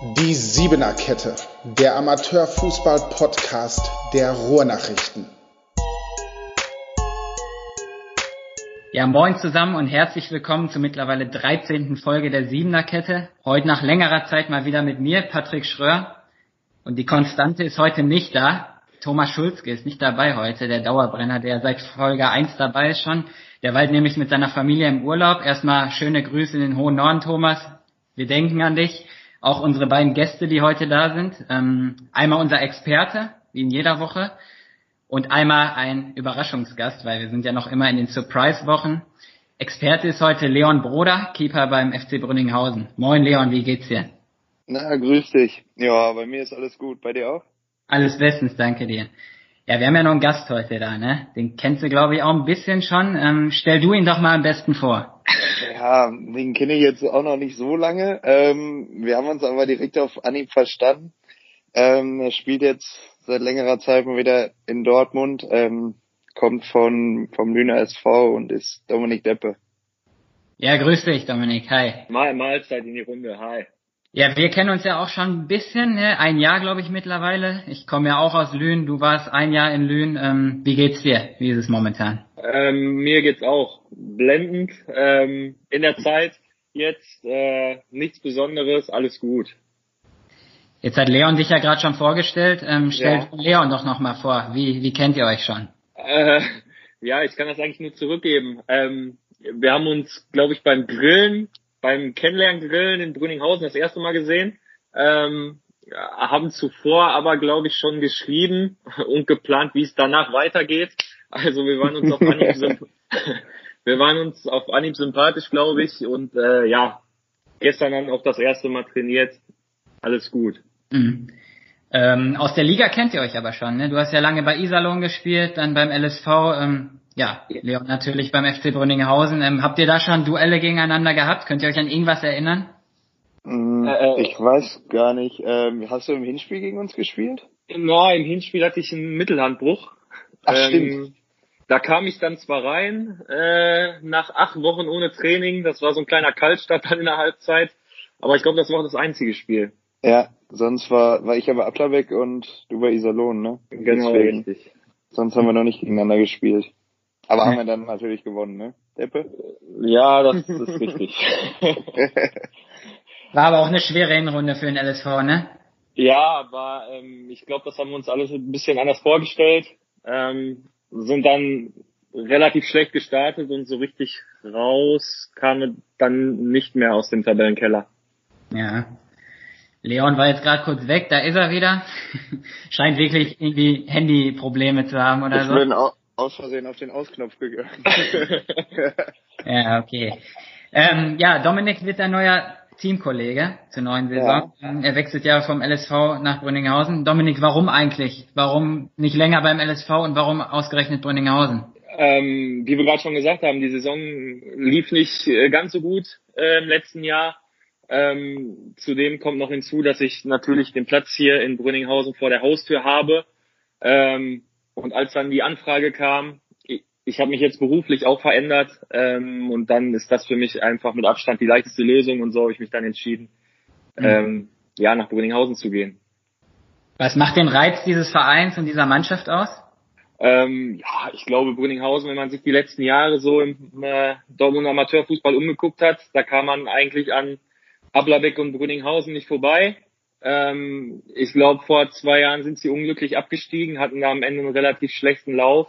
Die Siebener Kette, der Amateurfußball-Podcast der Ruhrnachrichten. Ja, moin zusammen und herzlich willkommen zur mittlerweile 13. Folge der Siebener Kette. Heute nach längerer Zeit mal wieder mit mir, Patrick Schröer. Und die Konstante ist heute nicht da. Thomas Schulzke ist nicht dabei heute, der Dauerbrenner, der seit Folge 1 dabei ist schon. Der war nämlich mit seiner Familie im Urlaub. Erstmal schöne Grüße in den hohen Norden, Thomas. Wir denken an dich auch unsere beiden Gäste, die heute da sind. Ähm, einmal unser Experte, wie in jeder Woche, und einmal ein Überraschungsgast, weil wir sind ja noch immer in den Surprise-Wochen. Experte ist heute Leon Broder, Keeper beim FC Brünninghausen. Moin Leon, wie geht's dir? Na, grüß dich. Ja, bei mir ist alles gut. Bei dir auch? Alles bestens, danke dir. Ja, wir haben ja noch einen Gast heute da, ne? Den kennst du, glaube ich, auch ein bisschen schon. Ähm, stell du ihn doch mal am besten vor. Ja, den kenne ich jetzt auch noch nicht so lange. Ähm, wir haben uns aber direkt auf Anhieb verstanden. Ähm, er spielt jetzt seit längerer Zeit mal wieder in Dortmund, ähm, kommt von vom Lüner SV und ist Dominik Deppe. Ja, grüß dich, Dominik. Hi. Mal Mahlzeit in die Runde. Hi. Ja, wir kennen uns ja auch schon ein bisschen, ne? ein Jahr glaube ich mittlerweile. Ich komme ja auch aus Lünen, du warst ein Jahr in Lünen. Ähm, wie geht's dir? Wie ist es momentan? Ähm, mir geht's auch blendend. Ähm, in der Zeit jetzt äh, nichts Besonderes, alles gut. Jetzt hat Leon dich ja gerade schon vorgestellt. Ähm, stellt ja. Leon doch noch mal vor. Wie, wie kennt ihr euch schon? Äh, ja, ich kann das eigentlich nur zurückgeben. Ähm, wir haben uns, glaube ich, beim Grillen beim Kennenlerngrillen in Brünninghausen das erste Mal gesehen. Ähm, haben zuvor aber, glaube ich, schon geschrieben und geplant, wie es danach weitergeht. Also wir waren uns auf Anhieb, wir waren uns auf Anhieb sympathisch, glaube ich. Und äh, ja, gestern dann auch das erste Mal trainiert. Alles gut. Mhm. Ähm, aus der Liga kennt ihr euch aber schon, ne? Du hast ja lange bei Iserlohn gespielt, dann beim LSV. Ähm, ja, Leon natürlich beim FC Brünninghausen. Ähm, habt ihr da schon Duelle gegeneinander gehabt? Könnt ihr euch an irgendwas erinnern? Mm, äh, ich weiß gar nicht. Ähm, hast du im Hinspiel gegen uns gespielt? Na, im Hinspiel hatte ich einen Mittelhandbruch. Ach, ähm, stimmt. Da kam ich dann zwar rein, äh, nach acht Wochen ohne Training. Das war so ein kleiner Kaltstart dann in der Halbzeit. Aber ich glaube, das war auch das einzige Spiel. Ja, sonst war, war ich aber Ablerbeck und du bei Iserlohn, ne? Genau, Deswegen. richtig. Sonst haben wir noch nicht gegeneinander gespielt. Aber haben wir dann natürlich gewonnen, ne? Deppe? Ja, das ist richtig. War aber auch eine schwere Hinrunde für den LSV, ne? Ja, aber ähm, ich glaube, das haben wir uns alles ein bisschen anders vorgestellt. Ähm, sind dann relativ schlecht gestartet und so richtig raus kamen dann nicht mehr aus dem Tabellenkeller. Ja. Leon war jetzt gerade kurz weg, da ist er wieder. Scheint wirklich irgendwie Handyprobleme zu haben oder ich so. Bin auch, aus Versehen auf den Ausknopf gegangen. ja, okay. Ähm, ja, Dominik wird ein neuer Teamkollege zur neuen Saison. Ja. Er wechselt ja vom LSV nach Brünninghausen. Dominik, warum eigentlich? Warum nicht länger beim LSV und warum ausgerechnet Brünninghausen? Ähm, wie wir gerade schon gesagt haben, die Saison lief nicht äh, ganz so gut äh, im letzten Jahr. Ähm, zudem kommt noch hinzu, dass ich natürlich den Platz hier in Brünninghausen vor der Haustür habe. Ähm, und als dann die Anfrage kam, ich, ich habe mich jetzt beruflich auch verändert ähm, und dann ist das für mich einfach mit Abstand die leichteste Lösung und so habe ich mich dann entschieden, mhm. ähm, ja, nach Brünninghausen zu gehen. Was macht den Reiz dieses Vereins und dieser Mannschaft aus? Ähm, ja, ich glaube Brünninghausen, wenn man sich die letzten Jahre so im äh, Dortmunder Amateurfußball umgeguckt hat, da kam man eigentlich an Ablerbeck und Brünninghausen nicht vorbei. Ähm, ich glaube, vor zwei Jahren sind sie unglücklich abgestiegen, hatten da am Ende einen relativ schlechten Lauf.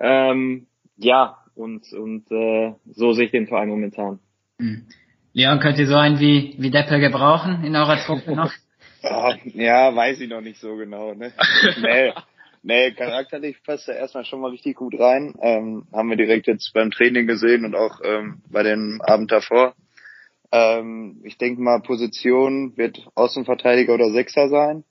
Ähm, ja, und, und äh, so sehe ich den Verein momentan. Hm. Leon, könnt ihr so einen wie, wie Deppel gebrauchen in eurer Truppe noch? ja, weiß ich noch nicht so genau. Ne? nee, nee, charakterlich passt er erstmal schon mal richtig gut rein. Ähm, haben wir direkt jetzt beim Training gesehen und auch ähm, bei dem Abend davor. Ähm, ich denke mal, Position wird Außenverteidiger oder Sechser sein.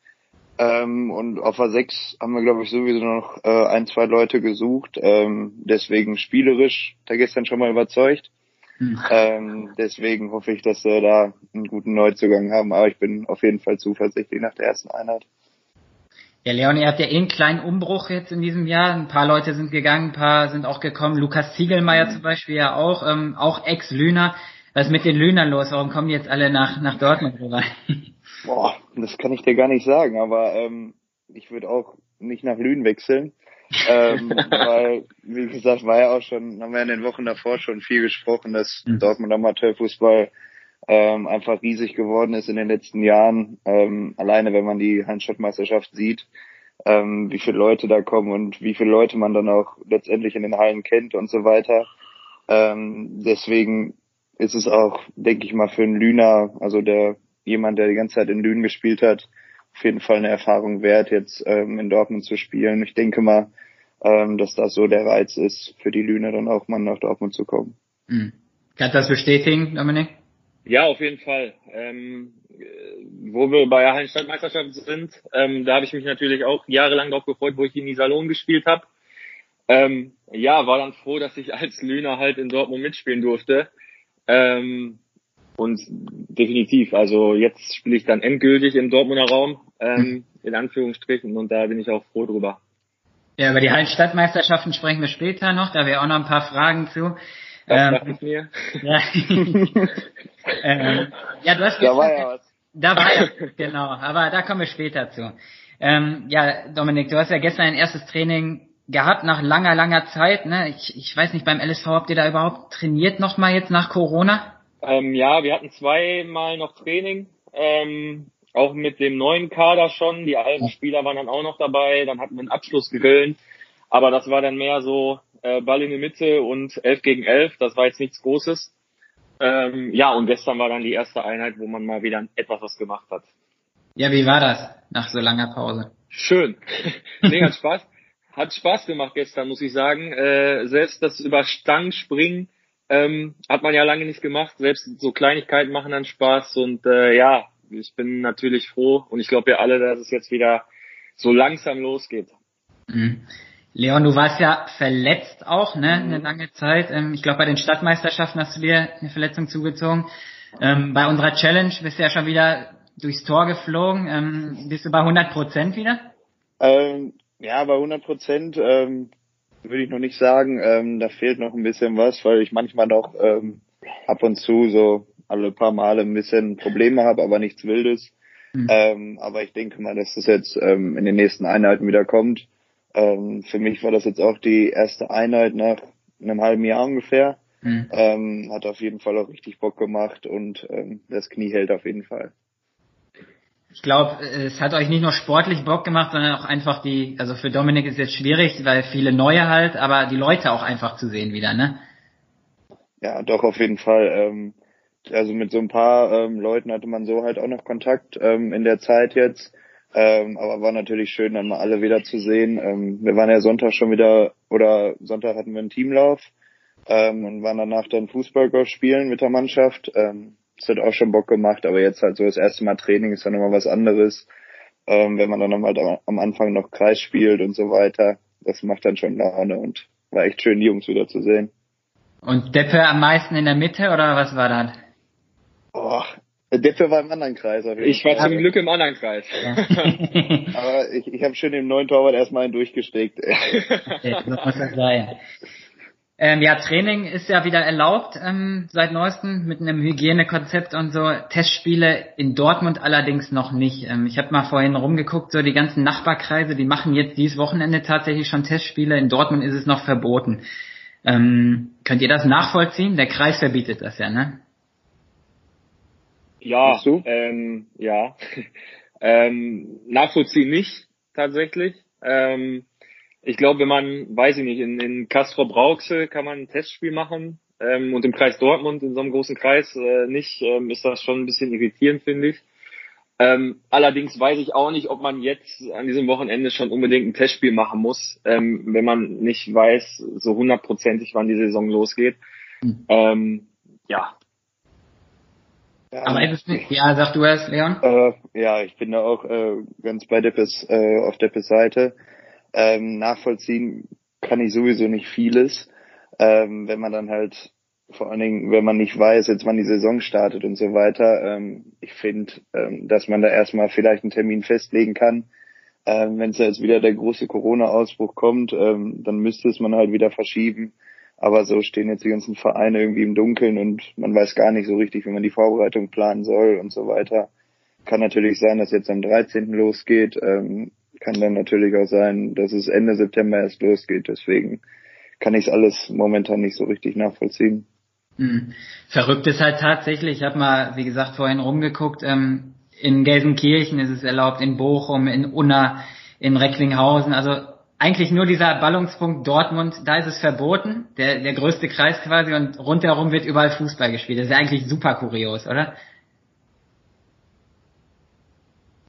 Ähm, und auf der Sechs haben wir, glaube ich, sowieso noch äh, ein, zwei Leute gesucht. Ähm, deswegen spielerisch, da gestern schon mal überzeugt. Hm. Ähm, deswegen hoffe ich, dass wir da einen guten Neuzugang haben. Aber ich bin auf jeden Fall zuversichtlich nach der ersten Einheit. Ja, Leon, ihr habt ja eh einen kleinen Umbruch jetzt in diesem Jahr. Ein paar Leute sind gegangen, ein paar sind auch gekommen. Lukas Ziegelmeier mhm. zum Beispiel ja auch, ähm, auch Ex-Lüner. Was ist mit den Lühnern los? Warum kommen die jetzt alle nach, nach Dortmund rüber? Boah, das kann ich dir gar nicht sagen, aber ähm, ich würde auch nicht nach Lünen wechseln. ähm, weil, wie gesagt, war ja auch schon, haben wir in den Wochen davor schon viel gesprochen, dass mhm. Dortmund Amateurfußball ähm, einfach riesig geworden ist in den letzten Jahren. Ähm, alleine wenn man die Handstadtmeisterschaft sieht, ähm, wie viele Leute da kommen und wie viele Leute man dann auch letztendlich in den Hallen kennt und so weiter. Ähm, deswegen ist es auch, denke ich mal, für einen Lüner, also der jemand, der die ganze Zeit in Lünen gespielt hat, auf jeden Fall eine Erfahrung wert, jetzt ähm, in Dortmund zu spielen. Ich denke mal, ähm, dass das so der Reiz ist, für die Lüner dann auch mal nach Dortmund zu kommen. Mhm. Kannst du das bestätigen, Dominik? Ja, auf jeden Fall. Ähm, wo wir bei der Hallenstadtmeisterschaft sind, ähm, da habe ich mich natürlich auch jahrelang darauf gefreut, wo ich in Iserlohn gespielt habe. Ähm, ja, war dann froh, dass ich als Lüner halt in Dortmund mitspielen durfte. Ähm, und definitiv, also jetzt spiele ich dann endgültig im Dortmunder Raum, ähm, in Anführungsstrichen, und da bin ich auch froh drüber. Ja, über die Hallenstadtmeisterschaften sprechen wir später noch, da wäre auch noch ein paar Fragen zu. Das ähm, mir. Ja. ähm, ja, du hast da war ja was. Da war ja, genau, aber da kommen wir später zu. Ähm, ja, Dominik, du hast ja gestern ein erstes Training gehabt nach langer, langer Zeit. Ne? Ich, ich weiß nicht, beim LSV habt ihr da überhaupt trainiert nochmal jetzt nach Corona? Ähm, ja, wir hatten zweimal noch Training, ähm, auch mit dem neuen Kader schon. Die alten Spieler waren dann auch noch dabei. Dann hatten wir einen Abschlussgrillen. Aber das war dann mehr so äh, Ball in die Mitte und 11 gegen 11. Das war jetzt nichts Großes. Ähm, ja, und gestern war dann die erste Einheit, wo man mal wieder etwas was gemacht hat. Ja, wie war das nach so langer Pause? Schön. hat Spaß. Hat Spaß gemacht gestern, muss ich sagen. Äh, selbst das über Stangen springen ähm, hat man ja lange nicht gemacht. Selbst so Kleinigkeiten machen dann Spaß und äh, ja, ich bin natürlich froh und ich glaube ja alle, dass es jetzt wieder so langsam losgeht. Mhm. Leon, du warst ja verletzt auch, ne, eine lange Zeit. Ähm, ich glaube, bei den Stadtmeisterschaften hast du dir eine Verletzung zugezogen. Ähm, bei unserer Challenge bist du ja schon wieder durchs Tor geflogen. Ähm, bist du bei 100 Prozent wieder? Ähm, ja, bei 100 Prozent. Ähm, würde ich noch nicht sagen. Ähm, da fehlt noch ein bisschen was, weil ich manchmal noch ähm, ab und zu so alle paar Male ein bisschen Probleme habe, aber nichts Wildes. Mhm. Ähm, aber ich denke mal, dass das jetzt ähm, in den nächsten Einheiten wieder kommt. Ähm, für mich war das jetzt auch die erste Einheit nach einem halben Jahr ungefähr. Mhm. Ähm, hat auf jeden Fall auch richtig Bock gemacht und ähm, das Knie hält auf jeden Fall ich glaube, es hat euch nicht nur sportlich Bock gemacht, sondern auch einfach die, also für Dominik ist jetzt schwierig, weil viele neue halt, aber die Leute auch einfach zu sehen wieder, ne? Ja, doch, auf jeden Fall. Ähm, also mit so ein paar ähm, Leuten hatte man so halt auch noch Kontakt ähm, in der Zeit jetzt. Aber war natürlich schön, dann mal alle wieder zu sehen. Wir waren ja Sonntag schon wieder, oder Sonntag hatten wir einen Teamlauf und waren danach dann Fußballgolf spielen mit der Mannschaft. Das hat auch schon Bock gemacht, aber jetzt halt so das erste Mal Training ist dann nochmal was anderes. Ähm, wenn man dann halt am Anfang noch Kreis spielt und so weiter, das macht dann schon Laune und war echt schön, die Jungs wieder zu sehen. Und Deppe am meisten in der Mitte oder was war das? Oh, Deppe war im anderen Kreis. ich war zum Glück im anderen Kreis. Ja. aber ich, ich habe schön den neuen Torwart erstmal einen durchgesteckt. Ja, so muss das sein. Ähm, ja, Training ist ja wieder erlaubt ähm, seit neuestem mit einem Hygienekonzept und so. Testspiele in Dortmund allerdings noch nicht. Ähm, ich habe mal vorhin rumgeguckt, so die ganzen Nachbarkreise, die machen jetzt dieses Wochenende tatsächlich schon Testspiele. In Dortmund ist es noch verboten. Ähm, könnt ihr das nachvollziehen? Der Kreis verbietet das ja, ne? Ja, ähm, ja. ähm, nachvollziehen nicht tatsächlich. Ähm, ich glaube, wenn man, weiß ich nicht, in, in Castro Brauxel kann man ein Testspiel machen ähm, und im Kreis Dortmund, in so einem großen Kreis äh, nicht, ähm, ist das schon ein bisschen irritierend, finde ich. Ähm, allerdings weiß ich auch nicht, ob man jetzt an diesem Wochenende schon unbedingt ein Testspiel machen muss, ähm, wenn man nicht weiß, so hundertprozentig, wann die Saison losgeht. Mhm. Ähm, ja. ja. Aber nicht, ja, sag du es, Leon? Äh, ja, ich bin da auch äh, ganz bei Deppes, äh, auf Deppes Seite. Ähm, nachvollziehen kann ich sowieso nicht vieles. Ähm, wenn man dann halt, vor allen Dingen, wenn man nicht weiß, jetzt wann die Saison startet und so weiter, ähm, ich finde, ähm, dass man da erstmal vielleicht einen Termin festlegen kann. Ähm, wenn es jetzt wieder der große Corona-Ausbruch kommt, ähm, dann müsste es man halt wieder verschieben. Aber so stehen jetzt die ganzen Vereine irgendwie im Dunkeln und man weiß gar nicht so richtig, wie man die Vorbereitung planen soll und so weiter. kann natürlich sein, dass jetzt am 13. losgeht. Ähm, kann dann natürlich auch sein, dass es Ende September erst losgeht. Deswegen kann ich es alles momentan nicht so richtig nachvollziehen. Mhm. Verrückt ist halt tatsächlich, ich habe mal, wie gesagt, vorhin rumgeguckt, ähm, in Gelsenkirchen ist es erlaubt, in Bochum, in Unna, in Recklinghausen, also eigentlich nur dieser Ballungspunkt Dortmund, da ist es verboten, der, der größte Kreis quasi und rundherum wird überall Fußball gespielt. Das ist ja eigentlich super kurios, oder?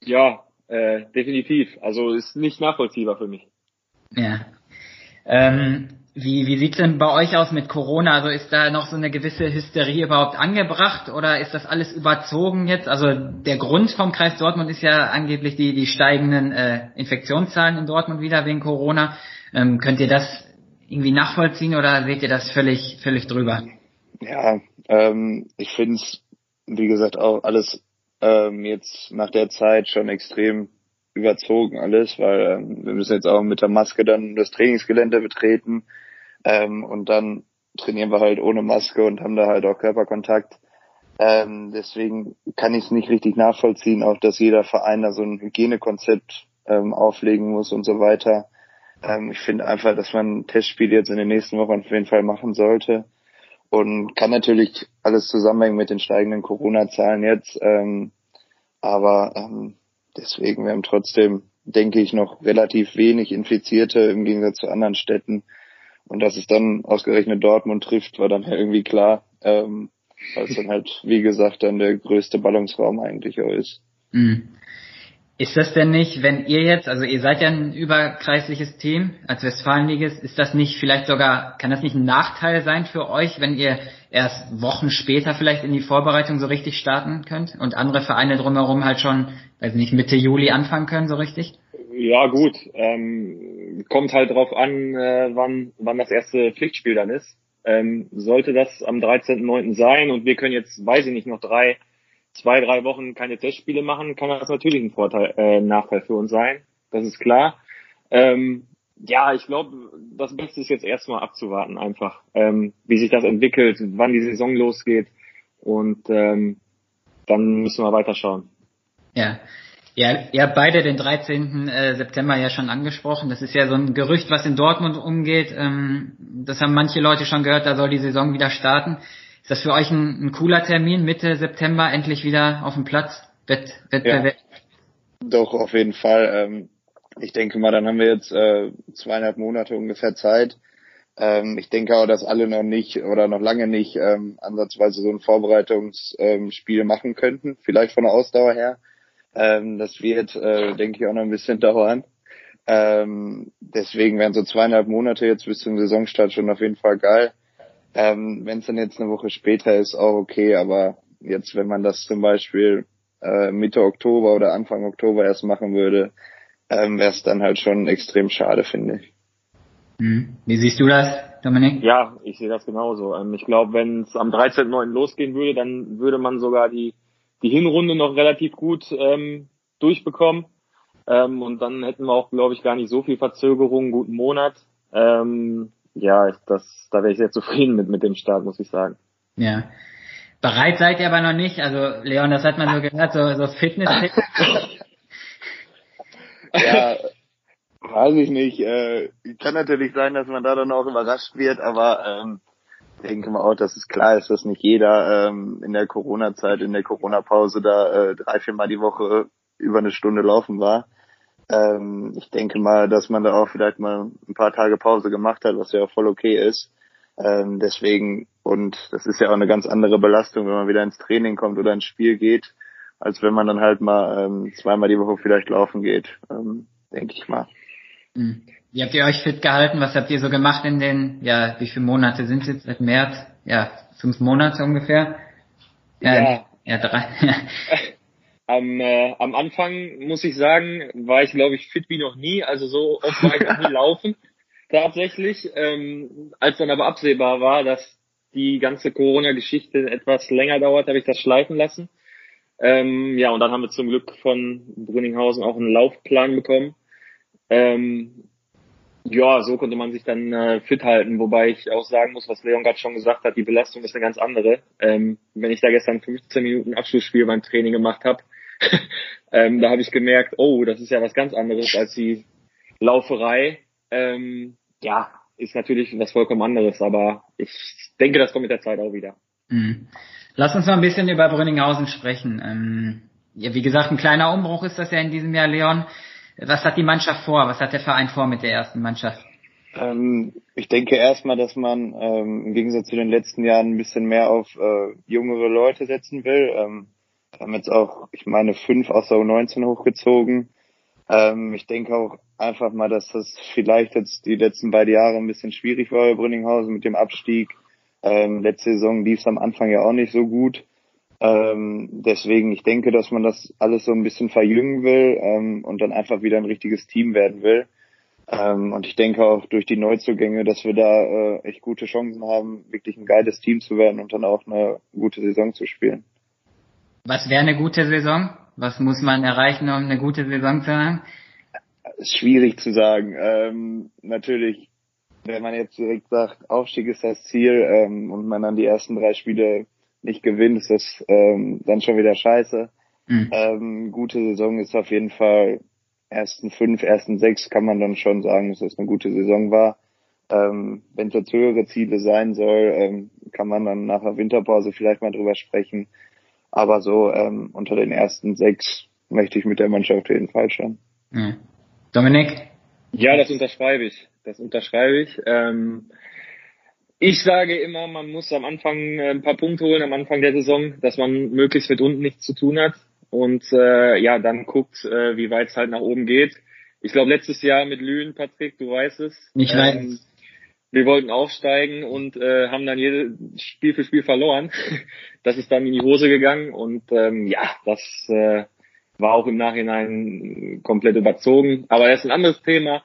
Ja, äh, definitiv. Also ist nicht nachvollziehbar für mich. Ja. Ähm, wie, wie sieht's denn bei euch aus mit Corona? Also ist da noch so eine gewisse Hysterie überhaupt angebracht oder ist das alles überzogen jetzt? Also der Grund vom Kreis Dortmund ist ja angeblich die, die steigenden äh, Infektionszahlen in Dortmund wieder wegen Corona. Ähm, könnt ihr das irgendwie nachvollziehen oder seht ihr das völlig, völlig drüber? Ja, ähm, ich finde es, wie gesagt, auch alles ähm, jetzt nach der Zeit schon extrem überzogen alles, weil ähm, wir müssen jetzt auch mit der Maske dann das Trainingsgelände betreten. Ähm, und dann trainieren wir halt ohne Maske und haben da halt auch Körperkontakt. Ähm, deswegen kann ich es nicht richtig nachvollziehen, auch dass jeder Verein da so ein Hygienekonzept ähm, auflegen muss und so weiter. Ähm, ich finde einfach, dass man Testspiele jetzt in den nächsten Wochen auf jeden Fall machen sollte. Und kann natürlich alles zusammenhängen mit den steigenden Corona-Zahlen jetzt. Ähm, aber ähm, deswegen, wir haben trotzdem, denke ich, noch relativ wenig Infizierte im Gegensatz zu anderen Städten. Und dass es dann ausgerechnet Dortmund trifft, war dann irgendwie klar, ähm, weil es dann halt, wie gesagt, dann der größte Ballungsraum eigentlich auch ist. Mhm. Ist das denn nicht, wenn ihr jetzt, also ihr seid ja ein überkreisliches Team als Westfalenliges, ist das nicht vielleicht sogar, kann das nicht ein Nachteil sein für euch, wenn ihr erst Wochen später vielleicht in die Vorbereitung so richtig starten könnt und andere Vereine drumherum halt schon, weiß nicht, Mitte Juli anfangen können so richtig? Ja gut, ähm, kommt halt drauf an, äh, wann, wann das erste Pflichtspiel dann ist. Ähm, sollte das am 13.09. sein und wir können jetzt, weiß ich nicht, noch drei, zwei, drei Wochen keine Testspiele machen, kann das natürlich ein Vorteil, äh, Nachteil für uns sein. Das ist klar. Ähm, ja, ich glaube, das Beste ist jetzt erstmal abzuwarten, einfach, ähm, wie sich das entwickelt, wann die Saison losgeht und ähm, dann müssen wir weiterschauen. Ja, ja, ihr habt beide den 13. Äh, September ja schon angesprochen. Das ist ja so ein Gerücht, was in Dortmund umgeht. Ähm, das haben manche Leute schon gehört, da soll die Saison wieder starten. Ist das für euch ein, ein cooler Termin, Mitte September endlich wieder auf dem Platz? Wett, Wettbewerb? Ja, doch, auf jeden Fall. Ähm, ich denke mal, dann haben wir jetzt äh, zweieinhalb Monate ungefähr Zeit. Ähm, ich denke auch, dass alle noch nicht oder noch lange nicht ähm, ansatzweise so ein Vorbereitungsspiel machen könnten, vielleicht von der Ausdauer her. Das wird, äh, denke ich, auch noch ein bisschen dauern. Deswegen wären so zweieinhalb Monate jetzt bis zum Saisonstart schon auf jeden Fall geil. Ähm, wenn es dann jetzt eine Woche später ist, auch okay, aber jetzt, wenn man das zum Beispiel äh, Mitte Oktober oder Anfang Oktober erst machen würde, ähm, wäre es dann halt schon extrem schade, finde ich. Hm. Wie siehst du das, Dominik? Ja, ich sehe das genauso. Ähm, ich glaube, wenn es am 13.9. losgehen würde, dann würde man sogar die die Hinrunde noch relativ gut ähm, durchbekommen. Ähm, und dann hätten wir auch, glaube ich, gar nicht so viel Verzögerung, guten Monat. Ähm, ja, das, da wäre ich sehr zufrieden mit, mit dem Start, muss ich sagen. Ja. Bereit seid ihr aber noch nicht. Also, Leon, das hat man so gehört, so, so fitness Ja, weiß ich nicht. Äh, kann natürlich sein, dass man da dann auch überrascht wird, aber ähm, denke mal auch, dass es klar ist, dass nicht jeder ähm, in der Corona-Zeit, in der Corona-Pause da äh, drei, vier Mal die Woche über eine Stunde laufen war. Ähm, ich denke mal, dass man da auch vielleicht mal ein paar Tage Pause gemacht hat, was ja auch voll okay ist. Ähm, deswegen, und das ist ja auch eine ganz andere Belastung, wenn man wieder ins Training kommt oder ins Spiel geht, als wenn man dann halt mal ähm, zweimal die Woche vielleicht laufen geht, ähm, denke ich mal. Mhm. Wie habt ihr euch fit gehalten? Was habt ihr so gemacht in den, ja, wie viele Monate sind es jetzt? Seit März? Ja, fünf Monate ungefähr? Ja, ja, ja drei. am, äh, am Anfang, muss ich sagen, war ich, glaube ich, fit wie noch nie. Also so oft war ich noch nie laufen, tatsächlich. Ähm, als dann aber absehbar war, dass die ganze Corona-Geschichte etwas länger dauert, habe ich das schleifen lassen. Ähm, ja, und dann haben wir zum Glück von Brünninghausen auch einen Laufplan bekommen. Ähm, ja, so konnte man sich dann äh, fit halten, wobei ich auch sagen muss, was Leon gerade schon gesagt hat, die Belastung ist eine ganz andere. Ähm, wenn ich da gestern 15 Minuten Abschlussspiel beim Training gemacht habe, ähm, da habe ich gemerkt, oh, das ist ja was ganz anderes als die Lauferei. Ähm, ja, ist natürlich was vollkommen anderes, aber ich denke, das kommt mit der Zeit auch wieder. Mhm. Lass uns mal ein bisschen über Brünninghausen sprechen. Ähm, ja, wie gesagt, ein kleiner Umbruch ist das ja in diesem Jahr, Leon. Was hat die Mannschaft vor? Was hat der Verein vor mit der ersten Mannschaft? Ähm, ich denke erstmal, dass man ähm, im Gegensatz zu den letzten Jahren ein bisschen mehr auf äh, jüngere Leute setzen will. Ähm, haben jetzt auch, ich meine, fünf aus der U19 hochgezogen. Ähm, ich denke auch einfach mal, dass das vielleicht jetzt die letzten beiden Jahre ein bisschen schwierig war bei Brünninghausen mit dem Abstieg. Ähm, letzte Saison lief es am Anfang ja auch nicht so gut. Ähm, deswegen, ich denke, dass man das alles so ein bisschen verjüngen will ähm, und dann einfach wieder ein richtiges Team werden will. Ähm, und ich denke auch durch die Neuzugänge, dass wir da äh, echt gute Chancen haben, wirklich ein geiles Team zu werden und dann auch eine gute Saison zu spielen. Was wäre eine gute Saison? Was muss man erreichen, um eine gute Saison zu haben? Schwierig zu sagen. Ähm, natürlich, wenn man jetzt direkt sagt, Aufstieg ist das Ziel ähm, und man dann die ersten drei Spiele nicht gewinnt, ist das ähm, dann schon wieder scheiße. Mhm. Ähm, gute Saison ist auf jeden Fall ersten fünf, ersten sechs kann man dann schon sagen, dass das eine gute Saison war. Ähm, Wenn es jetzt höhere Ziele sein soll, ähm, kann man dann nach der Winterpause vielleicht mal drüber sprechen. Aber so ähm, unter den ersten sechs möchte ich mit der Mannschaft auf jeden Fall schon. Mhm. Dominik? Ja, das unterschreibe ich. Das unterschreibe ich. Ähm, ich sage immer, man muss am Anfang äh, ein paar Punkte holen, am Anfang der Saison, dass man möglichst mit unten nichts zu tun hat und äh, ja, dann guckt, äh, wie weit es halt nach oben geht. Ich glaube, letztes Jahr mit Lünen, Patrick, du weißt es. Ich ähm, weiß. Wir wollten aufsteigen und äh, haben dann jedes Spiel für Spiel verloren. das ist dann in die Hose gegangen und ähm, ja, das äh, war auch im Nachhinein komplett überzogen. Aber das ist ein anderes Thema.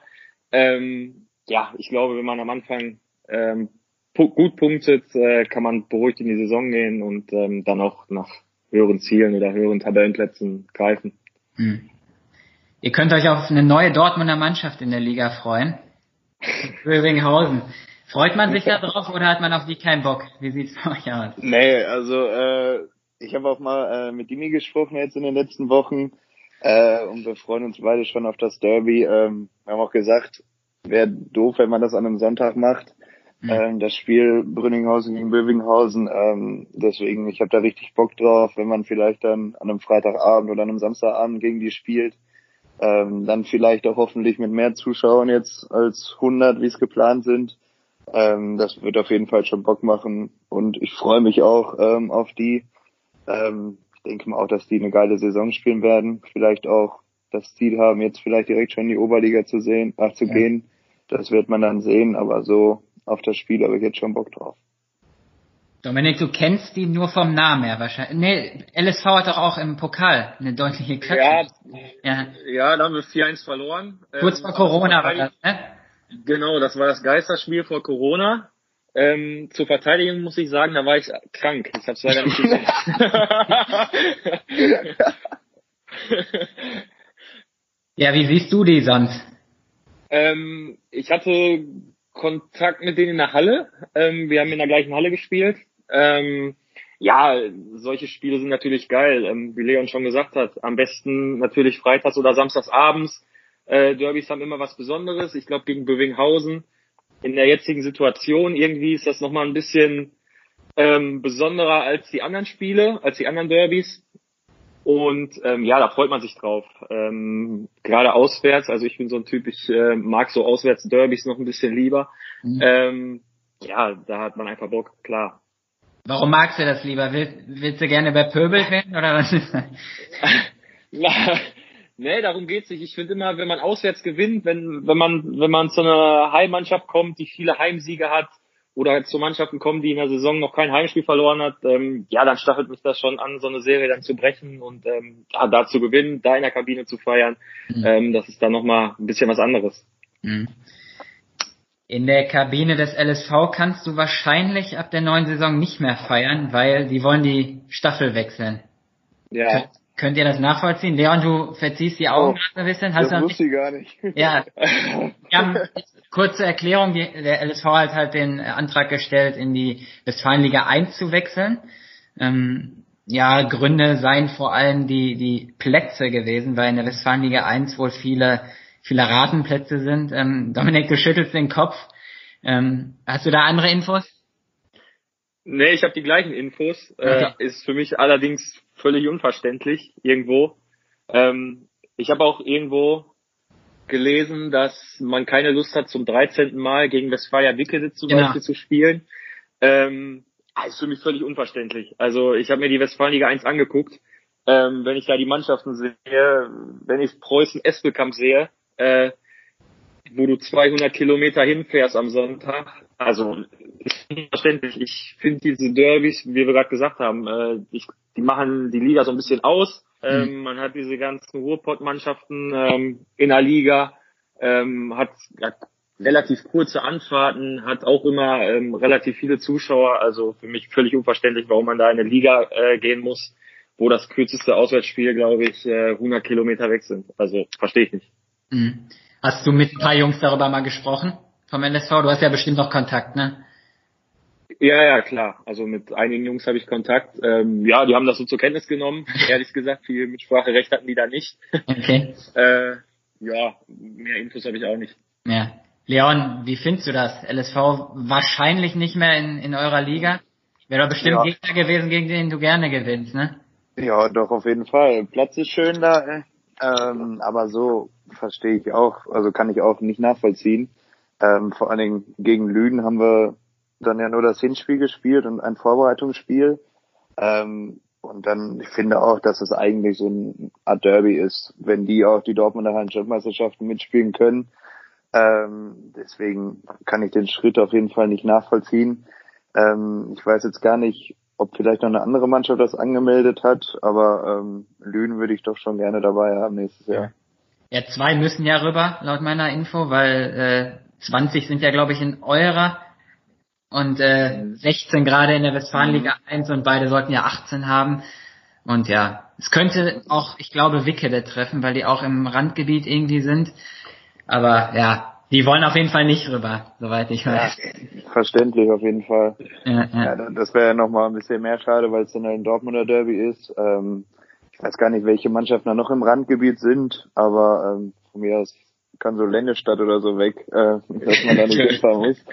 Ähm, ja, ich glaube, wenn man am Anfang ähm, gut punktet, äh, kann man beruhigt in die Saison gehen und ähm, dann auch nach höheren Zielen oder höheren Tabellenplätzen greifen. Hm. Ihr könnt euch auf eine neue Dortmunder Mannschaft in der Liga freuen. Rövinghausen. Freut man sich da drauf oder hat man auf die keinen Bock? Wie sieht's bei euch aus? Nee, also äh, ich habe auch mal äh, mit Dimi gesprochen jetzt in den letzten Wochen äh, und wir freuen uns beide schon auf das Derby. Ähm, wir haben auch gesagt, wäre doof, wenn man das an einem Sonntag macht. Mhm. Ähm, das Spiel Brünninghausen gegen Bövinghausen. Ähm, deswegen, ich habe da richtig Bock drauf, wenn man vielleicht dann an einem Freitagabend oder an einem Samstagabend gegen die spielt. Ähm, dann vielleicht auch hoffentlich mit mehr Zuschauern jetzt als 100, wie es geplant sind. Ähm, das wird auf jeden Fall schon Bock machen und ich freue mich auch ähm, auf die. Ähm, ich denke mal auch, dass die eine geile Saison spielen werden. Vielleicht auch das Ziel haben, jetzt vielleicht direkt schon in die Oberliga zu sehen, ach, zu ja. gehen. Das wird man dann sehen, aber so auf das Spiel habe ich jetzt schon Bock drauf. Dominik, du kennst die nur vom Namen her wahrscheinlich. Nee, LSV hat doch auch im Pokal eine deutliche Klatsche. Ja, ja. ja, da haben wir 4-1 verloren. Kurz vor ähm, Corona war das, ne? Genau, das war das Geisterspiel vor Corona. Ähm, zur Verteidigung muss ich sagen, da war ich krank. Ich habe es leider nicht gesehen. ja, wie siehst du die sonst? Ähm, ich hatte Kontakt mit denen in der Halle. Ähm, wir haben in der gleichen Halle gespielt. Ähm, ja, solche Spiele sind natürlich geil. Ähm, wie Leon schon gesagt hat, am besten natürlich freitags oder samstags abends. Äh, Derbys haben immer was Besonderes. Ich glaube gegen Bövinghausen in der jetzigen Situation irgendwie ist das nochmal ein bisschen ähm, besonderer als die anderen Spiele, als die anderen Derbys. Und ähm, ja, da freut man sich drauf. Ähm, gerade auswärts, also ich bin so ein Typ, ich äh, mag so Auswärts-Derbys noch ein bisschen lieber. Mhm. Ähm, ja, da hat man einfach Bock, klar. Warum magst du das lieber? Will, willst du gerne bei Pöbel werden oder was ist das? nee, darum geht's nicht. Ich finde immer, wenn man auswärts gewinnt, wenn, wenn man, wenn man zu einer Heimmannschaft kommt, die viele Heimsiege hat, oder zu Mannschaften kommen, die in der Saison noch kein Heimspiel verloren hat, ähm, ja, dann stachelt mich das schon an, so eine Serie dann zu brechen und ähm, ja, da zu gewinnen, da in der Kabine zu feiern. Mhm. Ähm, das ist dann nochmal ein bisschen was anderes. Mhm. In der Kabine des LSV kannst du wahrscheinlich ab der neuen Saison nicht mehr feiern, weil die wollen die Staffel wechseln. Ja. Könnt ihr das nachvollziehen? Leon, du verziehst die Augen oh, ein bisschen. Hast das du wusste ich gar nicht. Ja. Wir kurze Erklärung, der LSV hat halt den Antrag gestellt, in die Westfalenliga 1 zu wechseln. Ähm, ja, Gründe seien vor allem die, die Plätze gewesen, weil in der Westfalenliga 1 wohl viele, viele Ratenplätze sind. Ähm, Dominik, du schüttelst den Kopf. Ähm, hast du da andere Infos? Nee, ich habe die gleichen Infos. Äh, okay. Äh, ist für mich allerdings völlig unverständlich irgendwo. Ähm, ich habe auch irgendwo gelesen, dass man keine Lust hat, zum 13. Mal gegen Westfalia Wickede zum genau. Beispiel zu spielen. Ähm, das ist für mich völlig unverständlich. Also ich habe mir die Westfalenliga 1 angeguckt. Ähm, wenn ich da die Mannschaften sehe, wenn ich Preußen Espelkamp sehe, äh, wo du 200 Kilometer hinfährst am Sonntag, also verständlich. Ich finde diese Derbys, wie wir gerade gesagt haben, äh, ich, die machen die Liga so ein bisschen aus. Ähm, mhm. Man hat diese ganzen Ruhrpott-Mannschaften ähm, in der Liga, ähm, hat, hat relativ kurze Anfahrten, hat auch immer ähm, relativ viele Zuschauer. Also für mich völlig unverständlich, warum man da in eine Liga äh, gehen muss, wo das kürzeste Auswärtsspiel, glaube ich, äh, 100 Kilometer weg sind. Also verstehe ich nicht. Mhm. Hast du mit ein paar Jungs darüber mal gesprochen vom LSV? Du hast ja bestimmt noch Kontakt, ne? Ja, ja, klar. Also mit einigen Jungs habe ich Kontakt. Ähm, ja, die haben das so zur Kenntnis genommen. Ehrlich gesagt, viel Mitspracherecht hatten die da nicht. Okay. äh, ja, mehr Infos habe ich auch nicht. Ja. Leon, wie findest du das? LSV wahrscheinlich nicht mehr in, in eurer Liga. Wäre doch bestimmt ja. Gegner gewesen, gegen den du gerne gewinnst, ne? Ja, doch, auf jeden Fall. Platz ist schön da, ähm, aber so verstehe ich auch, also kann ich auch nicht nachvollziehen. Ähm, vor allen Dingen gegen Lüden haben wir dann ja nur das Hinspiel gespielt und ein Vorbereitungsspiel. Ähm, und dann, ich finde auch, dass es eigentlich so ein Art Derby ist, wenn die auch die Dortmunder Handschriftmeisterschaften mitspielen können. Ähm, deswegen kann ich den Schritt auf jeden Fall nicht nachvollziehen. Ähm, ich weiß jetzt gar nicht, ob vielleicht noch eine andere Mannschaft das angemeldet hat, aber ähm, Lünen würde ich doch schon gerne dabei haben nächstes Jahr. Ja, zwei müssen ja rüber, laut meiner Info, weil äh, 20 sind ja, glaube ich, in eurer und äh, 16 gerade in der Westfalenliga mhm. 1 und beide sollten ja 18 haben. Und ja, es könnte auch, ich glaube, Wickede treffen, weil die auch im Randgebiet irgendwie sind. Aber ja, die wollen auf jeden Fall nicht rüber, soweit ich weiß. Ja, verständlich auf jeden Fall. Ja, ja. ja das wäre ja nochmal ein bisschen mehr schade, weil es dann ein Dortmunder Derby ist. Ähm, ich weiß gar nicht, welche Mannschaften da noch im Randgebiet sind, aber ähm, von mir aus kann so Ländestadt oder so weg, äh, dass man da nicht hinfahren muss.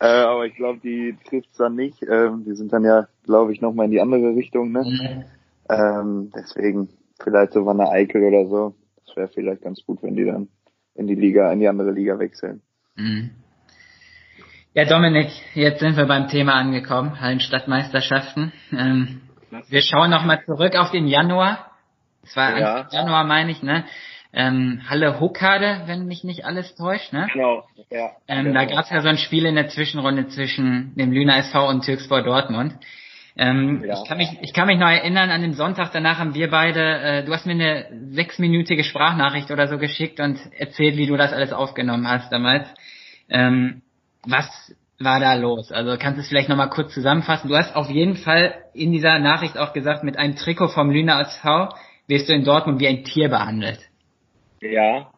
Äh, aber ich glaube, die trifft's dann nicht. Ähm, die sind dann ja, glaube ich, nochmal in die andere Richtung. Ne? Mhm. Ähm, deswegen vielleicht so Wanne Eickel oder so. Das wäre vielleicht ganz gut, wenn die dann in die Liga, in die andere Liga wechseln. Mhm. Ja, Dominik, jetzt sind wir beim Thema angekommen, Hallenstadtmeisterschaften. Ähm, wir schauen nochmal zurück auf den Januar. Es war ja. Januar, meine ich, ne? ähm, Halle Hockade, wenn mich nicht alles täuscht, ne? Genau, ja. Ähm, genau. Da gab es ja so ein Spiel in der Zwischenrunde zwischen dem Lüner SV und Türkspor Dortmund. Ähm, ja. ich, kann mich, ich kann mich noch erinnern, an dem Sonntag danach haben wir beide, äh, du hast mir eine sechsminütige Sprachnachricht oder so geschickt und erzählt, wie du das alles aufgenommen hast damals. Ähm, was war da los? Also kannst du es vielleicht nochmal kurz zusammenfassen? Du hast auf jeden Fall in dieser Nachricht auch gesagt, mit einem Trikot vom Lüner SV wirst du in Dortmund wie ein Tier behandelt. Ja.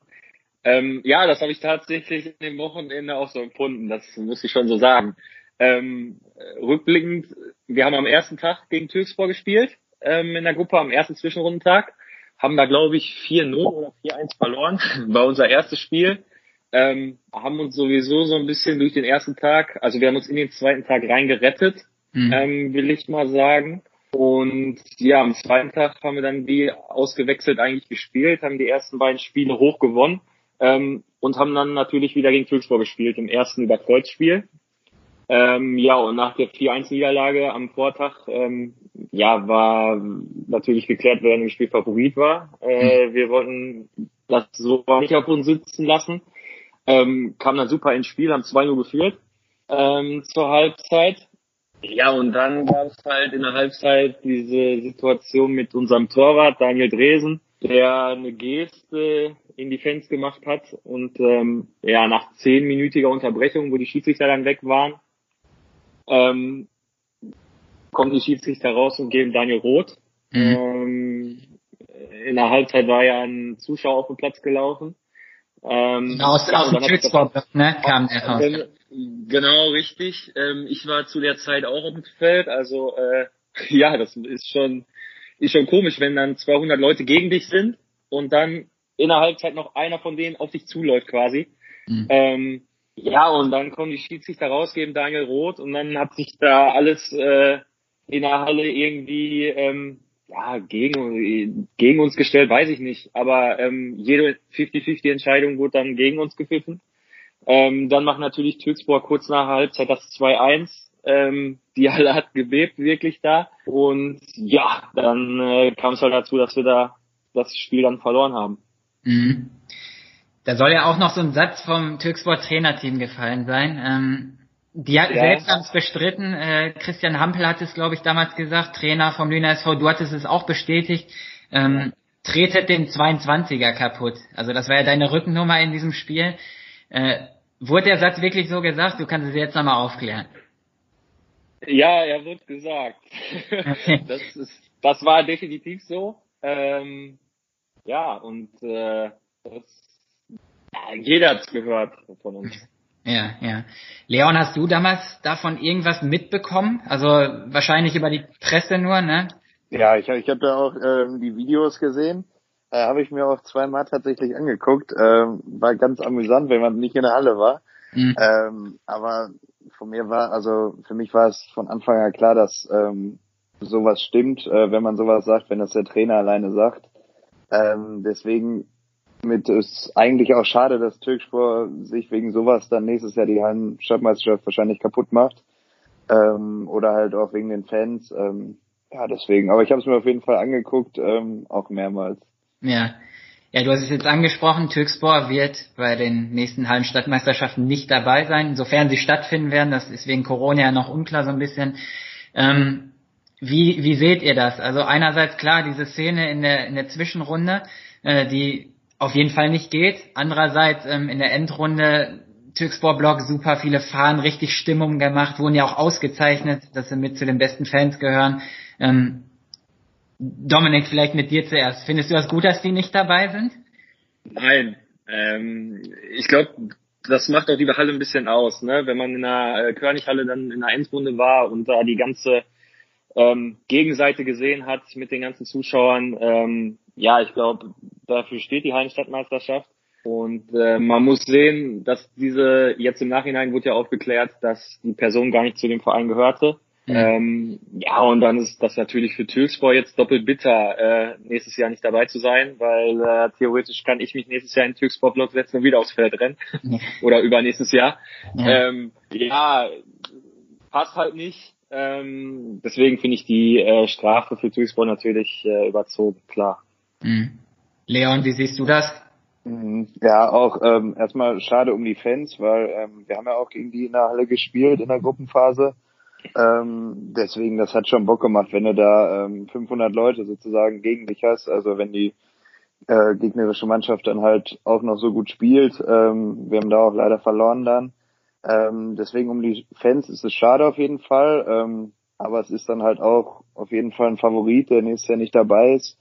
Ähm, ja, das habe ich tatsächlich in dem Wochenende auch so empfunden, das muss ich schon so sagen. Ähm, rückblickend, wir haben am ersten Tag gegen Türkspor gespielt, ähm, in der Gruppe am ersten Zwischenrundentag, haben da glaube ich 4-0 oder 4-1 verloren, war unser erstes Spiel. Ähm, haben uns sowieso so ein bisschen durch den ersten Tag, also wir haben uns in den zweiten Tag reingerettet, mhm. ähm, will ich mal sagen. Und ja, am zweiten Tag haben wir dann die ausgewechselt eigentlich gespielt, haben die ersten beiden Spiele hoch gewonnen ähm, und haben dann natürlich wieder gegen Türkspor gespielt im ersten Überkreuzspiel. Ähm, ja, und nach der 4-1-Niederlage am Vortag, ähm, ja, war natürlich geklärt, wer im Spiel Favorit war. Äh, wir wollten das so nicht auf uns sitzen lassen. Ähm, kam dann super ins Spiel, haben 2-0 geführt ähm, zur Halbzeit. Ja, und dann gab es halt in der Halbzeit diese Situation mit unserem Torwart Daniel Dresen, der eine Geste in die Fans gemacht hat und ähm, ja, nach zehnminütiger Unterbrechung, wo die Schiedsrichter dann weg waren, ähm, kommen die Schiedsrichter raus und geben Daniel Roth. Mhm. Ähm, in der Halbzeit war ja ein Zuschauer auf den Platz gelaufen. Ähm, aus, aus dem ne, kam der raus. Genau, richtig. Ähm, ich war zu der Zeit auch auf dem Feld, also äh, ja, das ist schon ist schon komisch, wenn dann 200 Leute gegen dich sind und dann in der Halbzeit noch einer von denen auf dich zuläuft quasi. Mhm. Ähm, ja, und dann kommen die Schiedsrichter raus, geben Daniel Roth und dann hat sich da alles äh, in der Halle irgendwie ähm, ja, gegen, gegen uns gestellt, weiß ich nicht. Aber ähm, jede 50-50-Entscheidung wurde dann gegen uns gepfiffen. Ähm, dann macht natürlich Türkspor kurz nach Halbzeit das 2-1. Ähm, die Halle hat gebebt, wirklich da. Und ja, dann äh, kam es halt dazu, dass wir da das Spiel dann verloren haben. Mhm. Da soll ja auch noch so ein Satz vom Türkspor Trainerteam gefallen sein. Ähm, die hat ja. selbst haben es bestritten. Äh, Christian Hampel hat es, glaube ich, damals gesagt, Trainer vom Lüner SV. Du hattest es auch bestätigt. Ähm, tretet den 22er kaputt. Also das war ja deine Rückennummer in diesem Spiel. Äh, wurde der Satz wirklich so gesagt? Du kannst es jetzt nochmal aufklären. Ja, er wird gesagt. Okay. Das ist, das war definitiv so. Ähm, ja, und äh, das, jeder hat's gehört von uns. Ja, ja. Leon, hast du damals davon irgendwas mitbekommen? Also wahrscheinlich über die Presse nur, ne? Ja, ich, ich habe ja auch ähm, die Videos gesehen. Äh, habe ich mir auch zweimal tatsächlich angeguckt. Ähm, war ganz amüsant, wenn man nicht in der Halle war. Mhm. Ähm, aber von mir war, also für mich war es von Anfang an klar, dass ähm, sowas stimmt, äh, wenn man sowas sagt, wenn das der Trainer alleine sagt. Ähm, deswegen mit ist eigentlich auch schade, dass Türkspor sich wegen sowas dann nächstes Jahr die Hallenstadtmeisterschaft wahrscheinlich kaputt macht. Ähm, oder halt auch wegen den Fans. Ähm, ja, deswegen. Aber ich habe es mir auf jeden Fall angeguckt, ähm, auch mehrmals. Ja. Ja, du hast es jetzt angesprochen, Türkspor wird bei den nächsten Hallenstadtmeisterschaften nicht dabei sein, sofern sie stattfinden werden. Das ist wegen Corona ja noch unklar so ein bisschen. Ähm, wie, wie seht ihr das? Also einerseits klar, diese Szene in der, in der Zwischenrunde, äh, die auf jeden Fall nicht geht. Andererseits ähm, in der Endrunde Türkspor Blog super viele Fahren, richtig Stimmung gemacht, wurden ja auch ausgezeichnet, dass sie mit zu den besten Fans gehören. Ähm, Dominik, vielleicht mit dir zuerst. Findest du das gut, dass die nicht dabei sind? Nein. Ähm, ich glaube, das macht auch die Halle ein bisschen aus, ne? Wenn man in der äh, Körnighalle dann in der Endrunde war und da die ganze ähm, Gegenseite gesehen hat mit den ganzen Zuschauern, ähm, ja, ich glaube, dafür steht die Hallenstadtmeisterschaft. Und äh, man muss sehen, dass diese, jetzt im Nachhinein wurde ja aufgeklärt, dass die Person gar nicht zu dem Verein gehörte. Mhm. Ähm, ja, und dann ist das natürlich für Türkspor jetzt doppelt bitter, äh, nächstes Jahr nicht dabei zu sein, weil äh, theoretisch kann ich mich nächstes Jahr in den Türkspor-Block setzen und wieder aufs Feld rennen. Ja. Oder übernächstes Jahr. Ja. Ähm, ja, passt halt nicht. Ähm, deswegen finde ich die äh, Strafe für Türkspor natürlich äh, überzogen, klar. Mhm. Leon, wie siehst du das? Mhm. Ja, auch ähm, erstmal schade um die Fans, weil ähm, wir haben ja auch gegen die in der Halle gespielt in der Gruppenphase. Ähm, deswegen, das hat schon Bock gemacht, wenn du da ähm, 500 Leute sozusagen gegen dich hast. Also wenn die äh, gegnerische Mannschaft dann halt auch noch so gut spielt. Ähm, wir haben da auch leider verloren dann. Ähm, deswegen um die Fans ist es schade auf jeden Fall. Ähm, aber es ist dann halt auch auf jeden Fall ein Favorit, der nächstes Jahr nicht dabei ist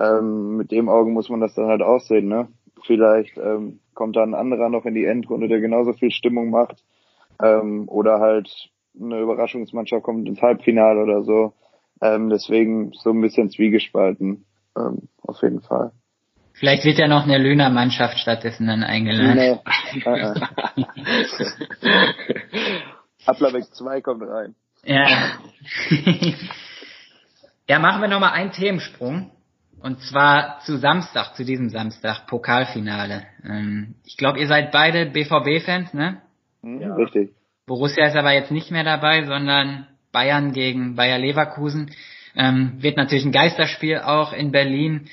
ähm, mit dem Augen muss man das dann halt auch sehen, ne? Vielleicht ähm, kommt da ein anderer noch in die Endrunde, der genauso viel Stimmung macht. Ähm, oder halt eine Überraschungsmannschaft kommt ins Halbfinale oder so. Ähm, deswegen so ein bisschen zwiegespalten, ähm, auf jeden Fall. Vielleicht wird ja noch eine Löhner Mannschaft stattdessen dann eingeladen. Nee. Ablerweg 2 kommt rein. Ja. ja, machen wir nochmal einen Themensprung. Und zwar zu Samstag, zu diesem Samstag, Pokalfinale. Ähm, ich glaube, ihr seid beide BVB-Fans, ne? Mhm, ja. Richtig. Borussia ist aber jetzt nicht mehr dabei, sondern Bayern gegen Bayer Leverkusen. Ähm, wird natürlich ein Geisterspiel auch in Berlin.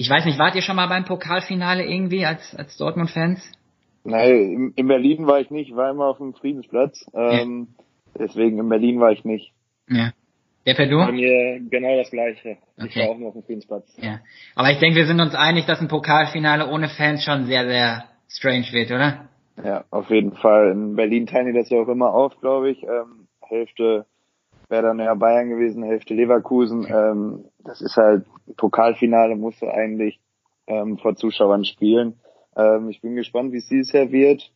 Ich weiß nicht, wart ihr schon mal beim Pokalfinale irgendwie als, als Dortmund-Fans? Nein, in Berlin war ich nicht, war immer auf dem Friedensplatz. Ähm, ja. Deswegen in Berlin war ich nicht. Ja. Der Perdu? Bei mir genau das gleiche. Okay. Ich war auch nur auf dem Friedensplatz. Ja. Aber ich denke, wir sind uns einig, dass ein Pokalfinale ohne Fans schon sehr, sehr strange wird, oder? Ja, auf jeden Fall. In Berlin teilen die das ja auch immer auf, glaube ich. Ähm, Hälfte wäre dann ja Bayern gewesen, Hälfte Leverkusen. Ähm, das ist halt, Pokalfinale musst du eigentlich ähm, vor Zuschauern spielen. Ähm, ich bin gespannt, wie es dieses Jahr wird.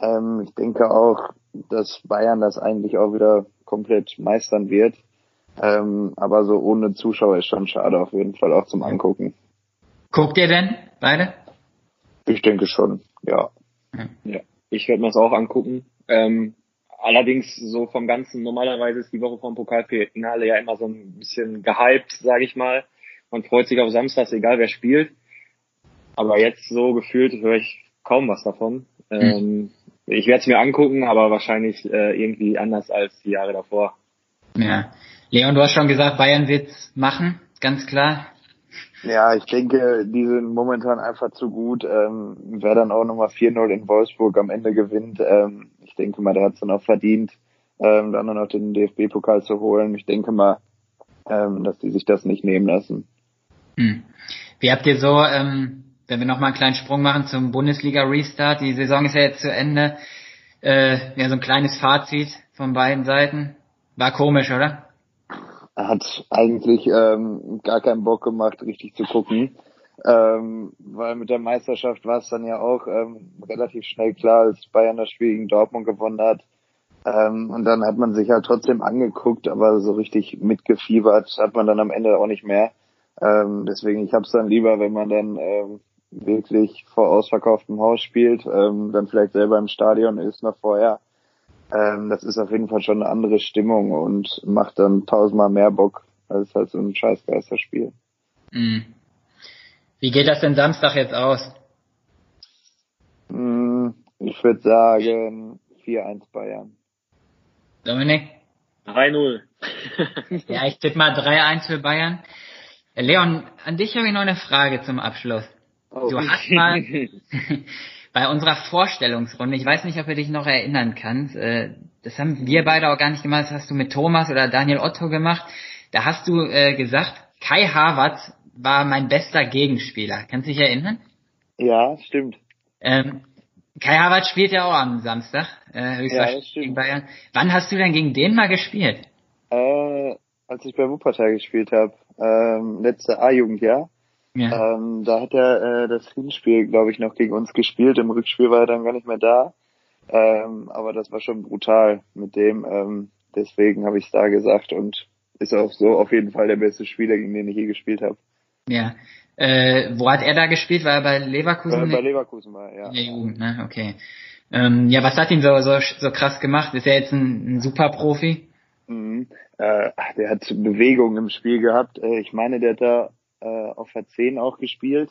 Ähm, ich denke auch, dass Bayern das eigentlich auch wieder komplett meistern wird. Ähm, aber so ohne Zuschauer ist schon schade auf jeden Fall auch zum Angucken. Guckt ihr denn beide? Ich denke schon, ja. Ja, ich werde mir das auch angucken. Ähm, allerdings so vom Ganzen, normalerweise ist die Woche vom Pokalfinale ja immer so ein bisschen gehypt, sage ich mal. Man freut sich auf Samstags, egal wer spielt. Aber jetzt so gefühlt höre ich kaum was davon. Ähm, ich werde es mir angucken, aber wahrscheinlich äh, irgendwie anders als die Jahre davor. Ja. Leon, du hast schon gesagt, Bayern wird's machen, ganz klar. Ja, ich denke, die sind momentan einfach zu gut. Ähm, wer dann auch nochmal 4-0 in Wolfsburg am Ende gewinnt, ähm, ich denke mal, der hat es dann auch verdient, ähm, dann noch den DFB-Pokal zu holen. Ich denke mal, ähm, dass die sich das nicht nehmen lassen. Hm. Wie habt ihr so, ähm, wenn wir nochmal einen kleinen Sprung machen zum Bundesliga-Restart, die Saison ist ja jetzt zu Ende, äh, ja, so ein kleines Fazit von beiden Seiten. War komisch, oder? hat eigentlich ähm, gar keinen Bock gemacht, richtig zu gucken. Ähm, weil mit der Meisterschaft war es dann ja auch ähm, relativ schnell klar, als Bayern das Spiel gegen Dortmund gewonnen hat. Ähm, und dann hat man sich halt trotzdem angeguckt, aber so richtig mitgefiebert hat man dann am Ende auch nicht mehr. Ähm, deswegen, ich habe es dann lieber, wenn man dann ähm, wirklich vor ausverkauftem Haus spielt, ähm, dann vielleicht selber im Stadion ist noch vorher ähm, das ist auf jeden Fall schon eine andere Stimmung und macht dann tausendmal mehr Bock als halt so ein Scheißgeisterspiel. Mhm. Wie geht das denn Samstag jetzt aus? Mhm, ich würde sagen 4-1 Bayern. Dominik? 3-0. ja, ich tippe mal 3-1 für Bayern. Leon, an dich habe ich noch eine Frage zum Abschluss. Oh. Du hast mal, bei unserer Vorstellungsrunde, ich weiß nicht, ob du dich noch erinnern kannst, äh, das haben wir beide auch gar nicht gemacht, das hast du mit Thomas oder Daniel Otto gemacht. Da hast du äh, gesagt, Kai Havertz war mein bester Gegenspieler. Kannst du dich erinnern? Ja, stimmt. Ähm, Kai Havertz spielt ja auch am Samstag, äh, ja, gegen Bayern. Wann hast du denn gegen den mal gespielt? Äh, als ich bei Wuppertal gespielt habe, ähm, letzte A-Jugendjahr. Ja. Ähm, da hat er äh, das Hinspiel, glaube ich, noch gegen uns gespielt. Im Rückspiel war er dann gar nicht mehr da. Ähm, aber das war schon brutal mit dem. Ähm, deswegen habe ich es da gesagt und ist auch so auf jeden Fall der beste Spieler, gegen den ich je gespielt habe. Ja. Äh, wo hat er da gespielt? War er bei Leverkusen? Äh, bei Leverkusen war ja. In der Jugend, ne? Okay. Ähm, ja, was hat ihn so, so, so krass gemacht? Ist er jetzt ein, ein super Profi? Mhm. Äh, der hat Bewegung im Spiel gehabt. Äh, ich meine, der hat da äh, auf der 10 auch gespielt.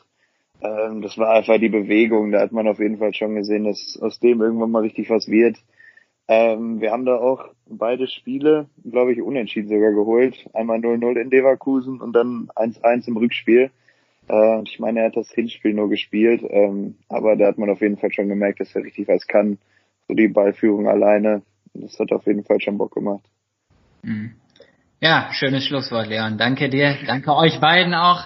Ähm, das war einfach die Bewegung. Da hat man auf jeden Fall schon gesehen, dass aus dem irgendwann mal richtig was wird. Ähm, wir haben da auch beide Spiele, glaube ich, unentschieden sogar geholt. Einmal 0-0 in Leverkusen und dann 1-1 im Rückspiel. Äh, ich meine, er hat das Hinspiel nur gespielt, ähm, aber da hat man auf jeden Fall schon gemerkt, dass er richtig was kann. So die Ballführung alleine, das hat auf jeden Fall schon Bock gemacht. Mhm. Ja, schönes Schlusswort, Leon. Danke dir. Danke euch beiden auch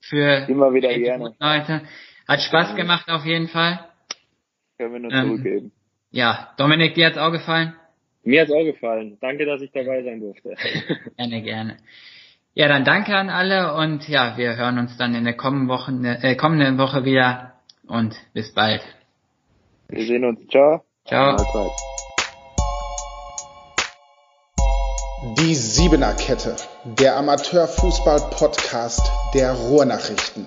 für immer wieder gerne. Leute. Hat Spaß gemacht auf jeden Fall. Können wir nur ähm, zurückgeben. Ja, Dominik, dir hat's auch gefallen? Mir hat's auch gefallen. Danke, dass ich dabei sein durfte. gerne, gerne. Ja, dann danke an alle und ja, wir hören uns dann in der kommenden Woche, äh, kommenden Woche wieder und bis bald. Wir sehen uns. Ciao. Ciao. Die Siebener Kette, der Amateurfußball-Podcast der Ruhrnachrichten.